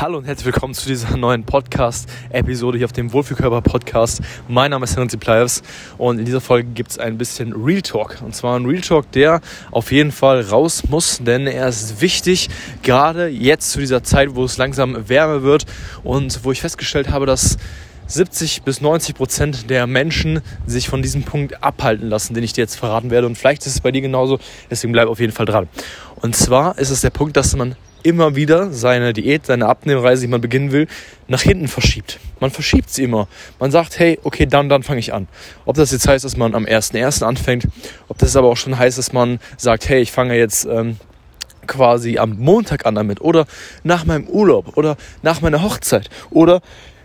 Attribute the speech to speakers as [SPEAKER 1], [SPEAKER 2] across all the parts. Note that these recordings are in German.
[SPEAKER 1] Hallo und herzlich willkommen zu dieser neuen Podcast-Episode hier auf dem Wohlfühlkörper-Podcast. Mein Name ist Henry Pliers und in dieser Folge gibt es ein bisschen Real Talk. Und zwar ein Real Talk, der auf jeden Fall raus muss, denn er ist wichtig, gerade jetzt zu dieser Zeit, wo es langsam wärmer wird und wo ich festgestellt habe, dass 70 bis 90 Prozent der Menschen sich von diesem Punkt abhalten lassen, den ich dir jetzt verraten werde. Und vielleicht ist es bei dir genauso, deswegen bleib auf jeden Fall dran. Und zwar ist es der Punkt, dass man immer wieder seine Diät, seine Abnehmreise, die man beginnen will, nach hinten verschiebt. Man verschiebt sie immer. Man sagt, hey, okay, dann, dann fange ich an. Ob das jetzt heißt, dass man am 1.1. anfängt, ob das aber auch schon heißt, dass man sagt, hey, ich fange jetzt ähm, quasi am Montag an damit oder nach meinem Urlaub oder nach meiner Hochzeit oder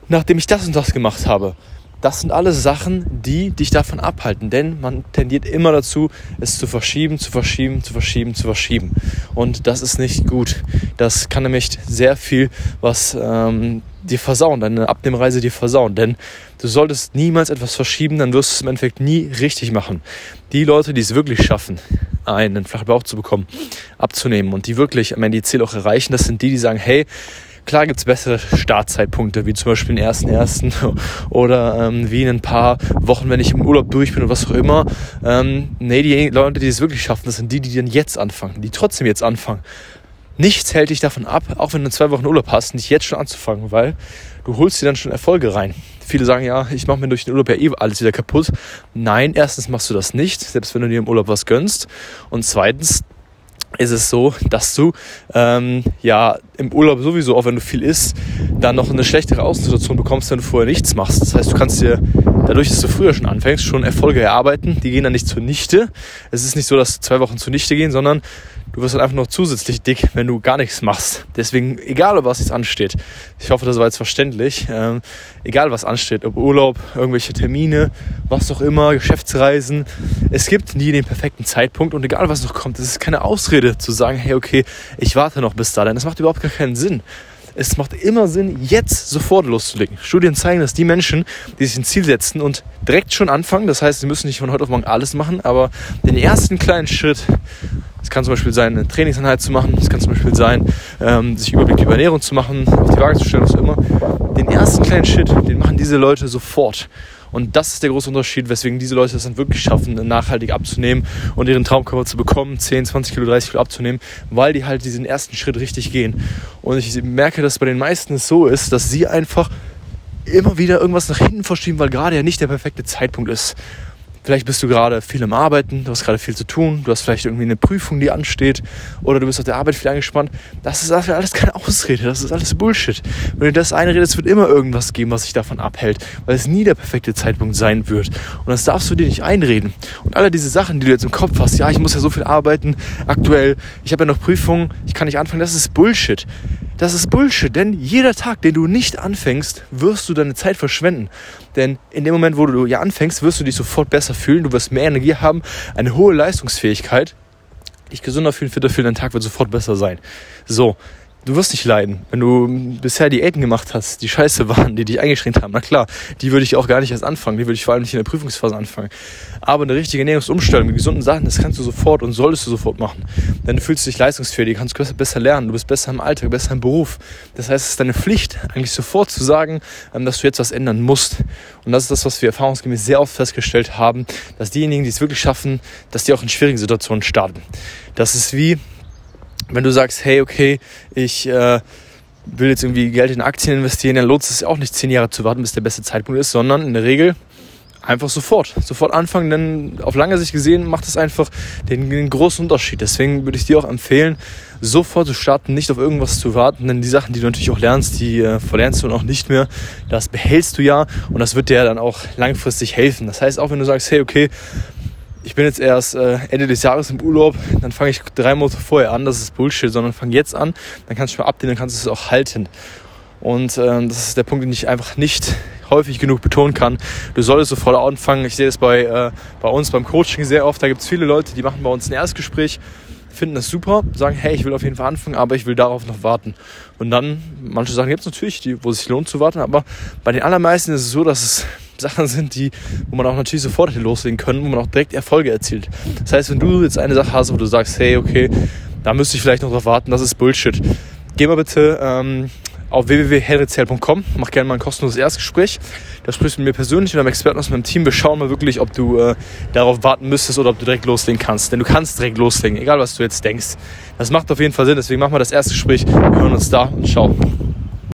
[SPEAKER 1] nachdem ich das und das gemacht habe. Das sind alles Sachen, die dich davon abhalten, denn man tendiert immer dazu, es zu verschieben, zu verschieben, zu verschieben, zu verschieben. Und das ist nicht gut. Das kann nämlich sehr viel was ähm, dir versauen, deine Abnehmreise dir versauen. Denn du solltest niemals etwas verschieben, dann wirst du es im Endeffekt nie richtig machen. Die Leute, die es wirklich schaffen, einen flachen Bauch zu bekommen, abzunehmen und die wirklich am Ende die Ziele auch erreichen, das sind die, die sagen, hey, Klar gibt es bessere Startzeitpunkte, wie zum Beispiel den ersten ersten oder ähm, wie in ein paar Wochen, wenn ich im Urlaub durch bin oder was auch immer. Ähm, nee, die Leute, die es wirklich schaffen, das sind die, die dann jetzt anfangen, die trotzdem jetzt anfangen. Nichts hält dich davon ab, auch wenn du zwei Wochen Urlaub hast, nicht jetzt schon anzufangen, weil du holst dir dann schon Erfolge rein. Viele sagen ja, ich mache mir durch den Urlaub ja eh alles wieder kaputt. Nein, erstens machst du das nicht, selbst wenn du dir im Urlaub was gönnst. Und zweitens ist es so, dass du ähm, ja im Urlaub sowieso, auch wenn du viel isst, dann noch eine schlechtere Außensituation bekommst, wenn du vorher nichts machst. Das heißt, du kannst dir dadurch, dass du früher schon anfängst, schon Erfolge erarbeiten. Die gehen dann nicht zunichte. Es ist nicht so, dass zwei Wochen zunichte gehen, sondern du wirst dann einfach noch zusätzlich dick, wenn du gar nichts machst. Deswegen, egal was jetzt ansteht, ich hoffe, das war jetzt verständlich, ähm, egal was ansteht, ob Urlaub, irgendwelche Termine, was auch immer, Geschäftsreisen, es gibt nie den perfekten Zeitpunkt und egal was noch kommt, es ist keine Ausrede zu sagen, hey, okay, ich warte noch bis da, denn das macht überhaupt gar keinen Sinn. Es macht immer Sinn, jetzt sofort loszulegen. Studien zeigen, dass die Menschen, die sich ein Ziel setzen und direkt schon anfangen, das heißt, sie müssen nicht von heute auf morgen alles machen, aber den ersten kleinen Schritt es kann zum Beispiel sein, eine Trainingseinheit zu machen. Es kann zum Beispiel sein, ähm, sich Überblick über Ernährung zu machen, auf die Waage zu stellen, was immer. Den ersten kleinen Schritt, den machen diese Leute sofort. Und das ist der große Unterschied, weswegen diese Leute es dann wirklich schaffen, nachhaltig abzunehmen und ihren Traumkörper zu bekommen, 10, 20 Kilo, 30 Kilo abzunehmen, weil die halt diesen ersten Schritt richtig gehen. Und ich merke, dass bei den meisten es so ist, dass sie einfach immer wieder irgendwas nach hinten verschieben, weil gerade ja nicht der perfekte Zeitpunkt ist. Vielleicht bist du gerade viel am Arbeiten, du hast gerade viel zu tun, du hast vielleicht irgendwie eine Prüfung, die ansteht, oder du bist auf der Arbeit viel angespannt. Das ist alles keine Ausrede, das ist alles Bullshit. Wenn du das einredest, wird immer irgendwas geben, was dich davon abhält, weil es nie der perfekte Zeitpunkt sein wird. Und das darfst du dir nicht einreden. Und alle diese Sachen, die du jetzt im Kopf hast, ja, ich muss ja so viel arbeiten, aktuell, ich habe ja noch Prüfungen, ich kann nicht anfangen, das ist Bullshit. Das ist Bullshit, denn jeder Tag, den du nicht anfängst, wirst du deine Zeit verschwenden. Denn in dem Moment, wo du ja anfängst, wirst du dich sofort besser fühlen, du wirst mehr Energie haben, eine hohe Leistungsfähigkeit, dich gesünder fühlen, fitter fühlen, dein Tag wird sofort besser sein. So, du wirst nicht leiden. Wenn du bisher Diäten gemacht hast, die scheiße waren, die dich eingeschränkt haben, na klar, die würde ich auch gar nicht erst anfangen. Die würde ich vor allem nicht in der Prüfungsphase anfangen. Aber eine richtige Ernährungsumstellung mit gesunden Sachen, das kannst du sofort und solltest du sofort machen. Denn du fühlst dich leistungsfähig, du kannst besser lernen, du bist besser im Alltag, besser im Beruf. Das heißt, es ist deine Pflicht, eigentlich sofort zu sagen, ähm, dass du jetzt was ändern musst. Und das ist das, was wir erfahrungsgemäß sehr oft festgestellt haben, dass diejenigen, die es wirklich schaffen, dass die auch in schwierigen Situationen starten. Das ist wie, wenn du sagst, hey, okay, ich äh, will jetzt irgendwie Geld in Aktien investieren, dann lohnt es sich auch nicht zehn Jahre zu warten, bis der beste Zeitpunkt ist, sondern in der Regel einfach sofort. Sofort anfangen, denn auf lange Sicht gesehen macht es einfach den, den, großen Unterschied. Deswegen würde ich dir auch empfehlen, sofort zu starten, nicht auf irgendwas zu warten, denn die Sachen, die du natürlich auch lernst, die äh, verlernst du auch nicht mehr. Das behältst du ja und das wird dir dann auch langfristig helfen. Das heißt, auch wenn du sagst, hey, okay, ich bin jetzt erst äh, Ende des Jahres im Urlaub, dann fange ich drei Monate vorher an, das ist Bullshit, sondern fang jetzt an, dann kannst du mal abnehmen, dann kannst du es auch halten. Und ähm, das ist der Punkt, den ich einfach nicht häufig genug betonen kann. Du solltest sofort anfangen. Ich sehe das bei, äh, bei uns beim Coaching sehr oft. Da gibt es viele Leute, die machen bei uns ein Erstgespräch, finden das super, sagen, hey, ich will auf jeden Fall anfangen, aber ich will darauf noch warten. Und dann, manche Sachen gibt es natürlich, die, wo es sich lohnt zu warten, aber bei den allermeisten ist es so, dass es Sachen sind, die, wo man auch natürlich sofort loslegen können, wo man auch direkt Erfolge erzielt. Das heißt, wenn du jetzt eine Sache hast, wo du sagst, hey, okay, da müsste ich vielleicht noch drauf warten, das ist Bullshit. Geh mal bitte ähm, auf www.henryzell.com. Mach gerne mal ein kostenloses Erstgespräch. Da sprichst du mit mir persönlich und einem Experten aus meinem Team. Wir schauen mal wirklich, ob du äh, darauf warten müsstest oder ob du direkt loslegen kannst. Denn du kannst direkt loslegen, egal was du jetzt denkst. Das macht auf jeden Fall Sinn, deswegen machen wir das Erstgespräch. Wir hören uns da und ciao.